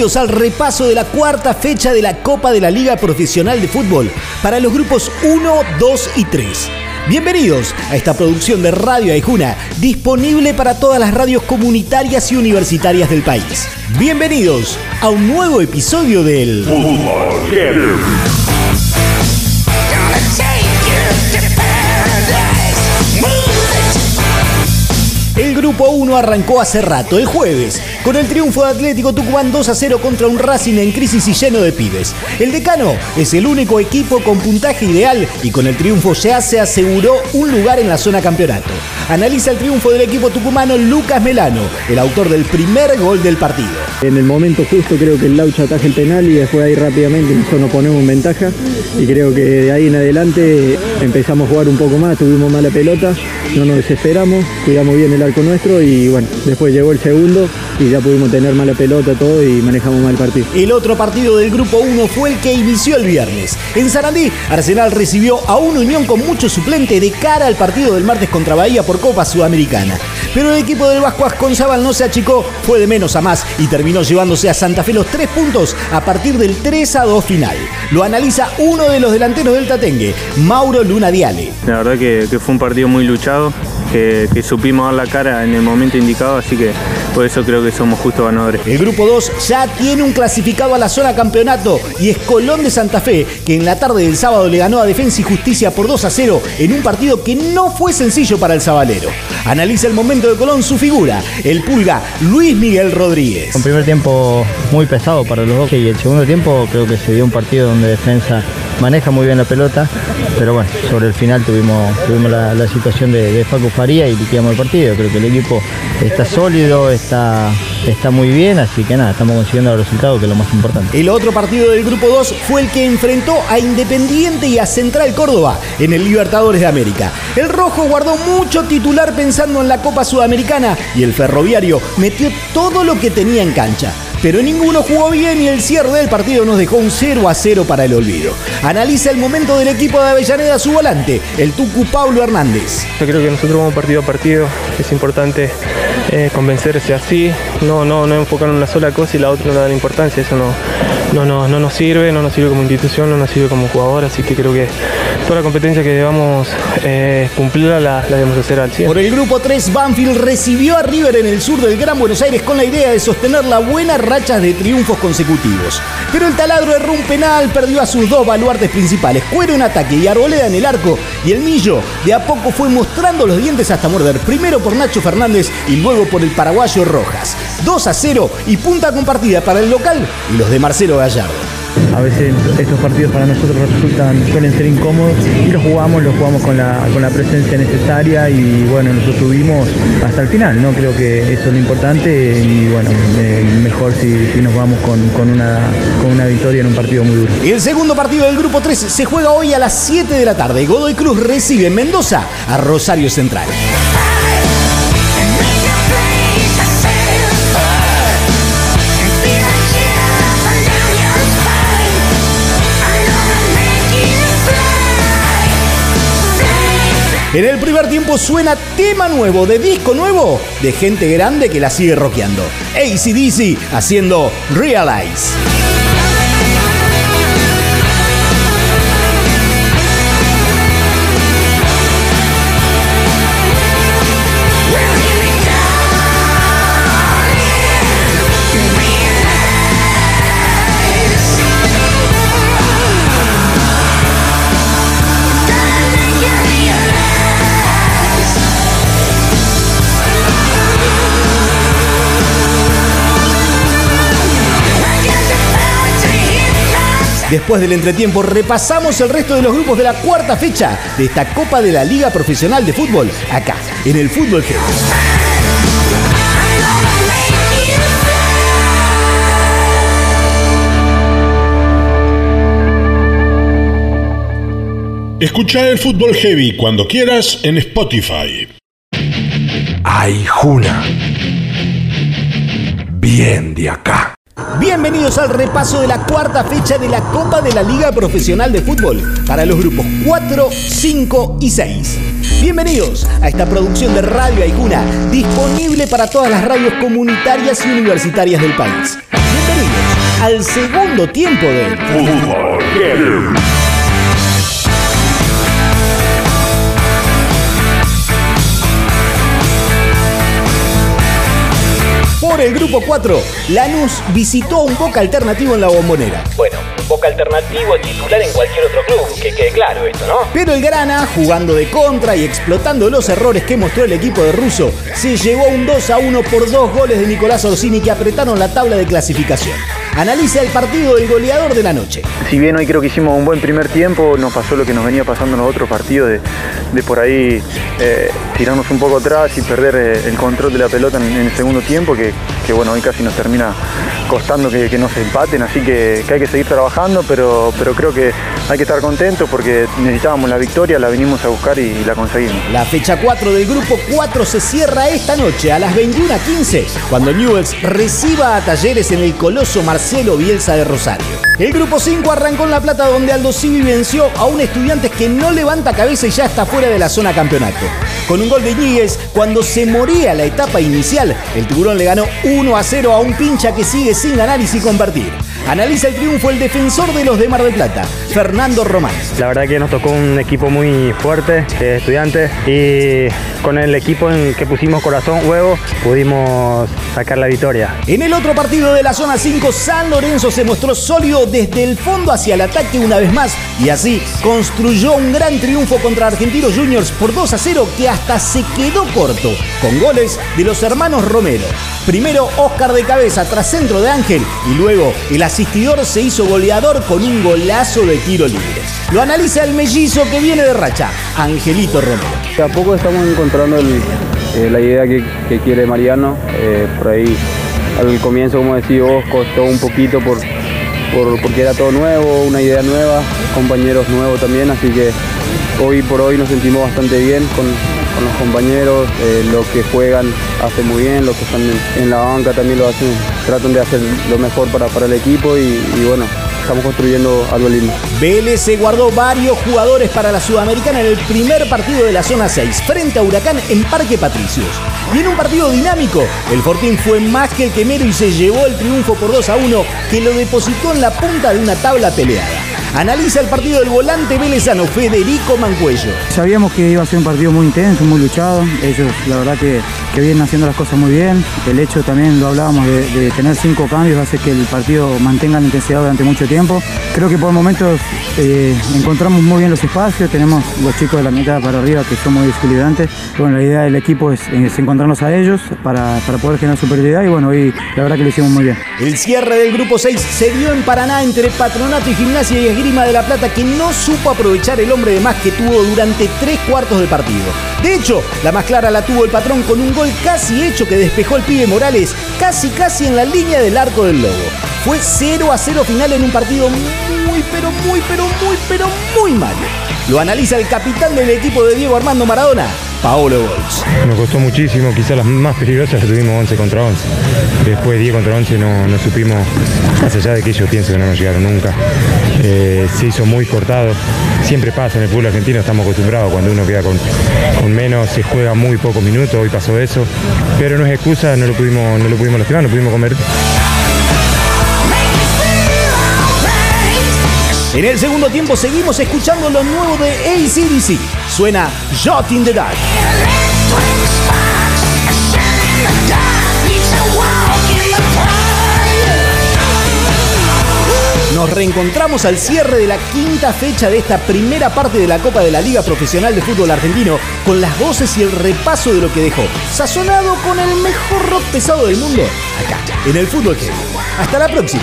Bienvenidos al repaso de la cuarta fecha de la Copa de la Liga Profesional de Fútbol para los grupos 1, 2 y 3. Bienvenidos a esta producción de Radio Aijuna, disponible para todas las radios comunitarias y universitarias del país. Bienvenidos a un nuevo episodio del El grupo 1 arrancó hace rato, el jueves, con el triunfo de Atlético Tucumán 2 a 0 contra un Racing en crisis y lleno de pibes. El decano es el único equipo con puntaje ideal y con el triunfo ya se aseguró un lugar en la zona campeonato. Analiza el triunfo del equipo tucumano Lucas Melano, el autor del primer gol del partido. En el momento justo creo que el Laucha ataja el penal y después ahí rápidamente nosotros nos ponemos en ventaja y creo que de ahí en adelante empezamos a jugar un poco más, tuvimos mala pelota, no nos desesperamos, cuidamos bien el arco nuestro y bueno, después llegó el segundo y ya pudimos tener mala pelota todo y manejamos mal el partido. El otro partido del grupo 1 fue el que inició el viernes. En Sarandí, Arsenal recibió a una Unión con mucho suplente de cara al partido del martes contra Bahía por Copa Sudamericana. Pero el equipo del Vasco Asconzábal no se achicó, fue de menos a más y terminó llevándose a Santa Fe los tres puntos a partir del 3 a 2 final. Lo analiza uno de los delanteros del Tatengue, Mauro Luna Diale. La verdad que, que fue un partido muy luchado, que, supimos dar la cara en el momento indicado, así que por eso creo que somos justos ganadores. El grupo 2 ya tiene un clasificado a la zona campeonato y es Colón de Santa Fe, que en la tarde del sábado le ganó a Defensa y Justicia por 2 a 0 en un partido que no fue sencillo para el Sabalero. Analiza el momento de Colón su figura, el pulga Luis Miguel Rodríguez. Un primer tiempo muy pesado para los dos y el segundo tiempo creo que se dio un partido donde Defensa maneja muy bien la pelota, pero bueno, sobre el final tuvimos, tuvimos la, la situación de, Facu Faría y liquidamos el partido. Creo que el equipo está sólido, está, está muy bien, así que nada, estamos consiguiendo los resultados, que es lo más importante. El otro partido del grupo 2 fue el que enfrentó a Independiente y a Central Córdoba en el Libertadores de América. El Rojo guardó mucho titular pensando en la Copa Sudamericana y el Ferroviario metió todo lo que tenía en cancha. Pero ninguno jugó bien y el cierre del partido nos dejó un 0 a 0 para el olvido. Analiza el momento del equipo de Avellaneda su volante, el Tucu Pablo Hernández. Yo creo que nosotros vamos partido a partido, es importante eh, convencerse así, no, no, no enfocar en una sola cosa y la otra no dar importancia, eso no, no, no, no nos sirve, no nos sirve como institución, no nos sirve como jugador, así que creo que toda la competencia que debamos eh, cumplirla la, debemos hacer al 100. Por el grupo 3, Banfield recibió a River en el sur del Gran Buenos Aires con la idea de sostener la buena racha de triunfos consecutivos. Pero el taladro erró un penal, perdió a sus dos baluartes principales, Cuero en ataque y Arboleda en el arco, y el Millo de a poco fue mostrando los dientes hasta morder, primero por Nacho Fernández y luego por el paraguayo Rojas. 2 a 0 y punta compartida para el local y los de Marcelo Gallardo. A veces estos partidos para nosotros resultan, suelen ser incómodos y los jugamos, los jugamos con la, con la presencia necesaria y bueno, nosotros tuvimos hasta el final, ¿no? Creo que eso es lo importante y bueno, eh, mejor si, si nos vamos con, con una, con una victoria en un partido muy duro. El segundo partido del grupo 3 se juega hoy a las 7 de la tarde. Godoy Cruz recibe en Mendoza a Rosario Central. En el primer tiempo suena tema nuevo de disco nuevo de gente grande que la sigue rockeando. ACDC haciendo Realize. Después del entretiempo repasamos el resto de los grupos de la cuarta fecha de esta Copa de la Liga Profesional de Fútbol, acá, en el Fútbol G. Escucha el fútbol heavy cuando quieras en Spotify. Ay, Juna. Bien de acá. Bienvenidos al repaso de la cuarta fecha de la Copa de la Liga Profesional de Fútbol para los grupos 4, 5 y 6. Bienvenidos a esta producción de Radio Aijuna, disponible para todas las radios comunitarias y universitarias del país. Bienvenidos al segundo tiempo de Fútbol Por el grupo 4, Lanús visitó un Boca alternativo en la bombonera. Bueno, un Boca alternativo titular en cualquier otro club, que quede claro esto, ¿no? Pero el Grana, jugando de contra y explotando los errores que mostró el equipo de Russo, se llevó un 2 a 1 por dos goles de Nicolás Orsini que apretaron la tabla de clasificación. Analiza el partido del goleador de la noche. Si bien hoy creo que hicimos un buen primer tiempo, nos pasó lo que nos venía pasando en los otros partidos, de, de por ahí eh, tirarnos un poco atrás y perder eh, el control de la pelota en, en el segundo tiempo, que, Bye. Que, bueno, hoy casi nos termina costando que, que no se empaten, así que, hay que seguir trabajando, pero, pero creo que hay que estar contentos porque necesitábamos la victoria, la vinimos a buscar y, la conseguimos. La fecha 4 del grupo 4 se cierra esta noche a las 21.15, cuando Newells reciba a Talleres en el Coloso Marcelo Bielsa de Rosario. El grupo 5 arrancó en La Plata donde Aldo Civi venció a un estudiante que no levanta cabeza y ya está fuera de la zona campeonato. Con un gol de Ñíguez, cuando se moría la etapa inicial, el tiburón le ganó 1 a 0 a un pincha que sigue sin ganar y sin convertir. Analiza el triunfo el defensor de los de Mar del Plata, Fernando Román. La verdad que nos tocó un equipo muy fuerte de estudiantes y con el equipo en que pusimos corazón, huevo, pudimos sacar la victoria. En el otro partido de la zona 5, San Lorenzo se mostró sólido desde el fondo hacia el ataque una vez más y así construyó un gran triunfo contra Argentinos Juniors por 2 a 0 que hasta se quedó corto, con goles de los hermanos Romero. Primero Oscar de cabeza tras centro de Ángel y luego el asistidor se hizo goleador con un golazo de tiro libre. Lo analiza el mellizo que viene de racha, Angelito Romero. De a poco estamos encontrando eh, la idea que, que quiere Mariano. Eh, por ahí al comienzo, como decís vos, costó un poquito por, por, porque era todo nuevo, una idea nueva, compañeros nuevos también, así que hoy por hoy nos sentimos bastante bien con, con los compañeros, eh, los que juegan hacen muy bien, los que están en, la banca también lo hacen, tratan de hacer lo mejor para, para el equipo y bueno, estamos construyendo algo lindo. Vélez se guardó varios jugadores para la Sudamericana en el primer partido de la zona 6, frente a Huracán en Parque Patricios. Y en un partido dinámico, el Fortín fue más que el quemero y se llevó el triunfo por 2 a 1 que lo depositó en la punta de una tabla peleada. Analiza el partido del volante velezano Federico Mancuello. Sabíamos que iba a ser un partido muy intenso, muy luchado. Ellos, la verdad, que, que vienen haciendo las cosas muy bien. El hecho también, lo hablábamos, de, de, tener cinco cambios hace que el partido mantenga la intensidad durante mucho tiempo. Creo que por momentos eh, encontramos muy bien los espacios. Tenemos los chicos de la mitad para arriba que son muy desequilibrantes. Bueno, la idea del equipo es, es encontrarnos a ellos para, para, poder generar superioridad y bueno, y la verdad que lo hicimos muy bien. El cierre del grupo 6 se dio en Paraná entre Patronato y Gimnasia y Esgrima de la Plata que no supo aprovechar el hombre de más que tuvo durante tres cuartos de partido. De hecho, la más clara la tuvo el patrón con un gol casi hecho que despejó el pibe Morales casi casi en la línea del arco del lobo. Fue 0 a 0 final en un partido muy pero muy pero muy pero muy malo. Lo analiza el capitán del equipo de Diego Armando Maradona, Paolo Bols. Nos costó muchísimo, quizás las más peligrosas las tuvimos 11 contra 11. Después 10 contra 11 no, no supimos, más allá de que ellos pienso que no nos llegaron nunca. Eh, se hizo muy cortado. Siempre pasa en el fútbol argentino, estamos acostumbrados, cuando uno queda con, con menos se juega muy pocos minutos, hoy pasó eso. Pero no es excusa, no lo pudimos, no lo pudimos lastimar, no pudimos convertir. En el segundo tiempo seguimos escuchando lo nuevo de ACDC. Suena Shot in the Dark. Nos reencontramos al cierre de la quinta fecha de esta primera parte de la Copa de la Liga Profesional de Fútbol Argentino con las voces y el repaso de lo que dejó, sazonado con el mejor rock pesado del mundo, acá, en el Fútbol Heavy. Hasta la próxima.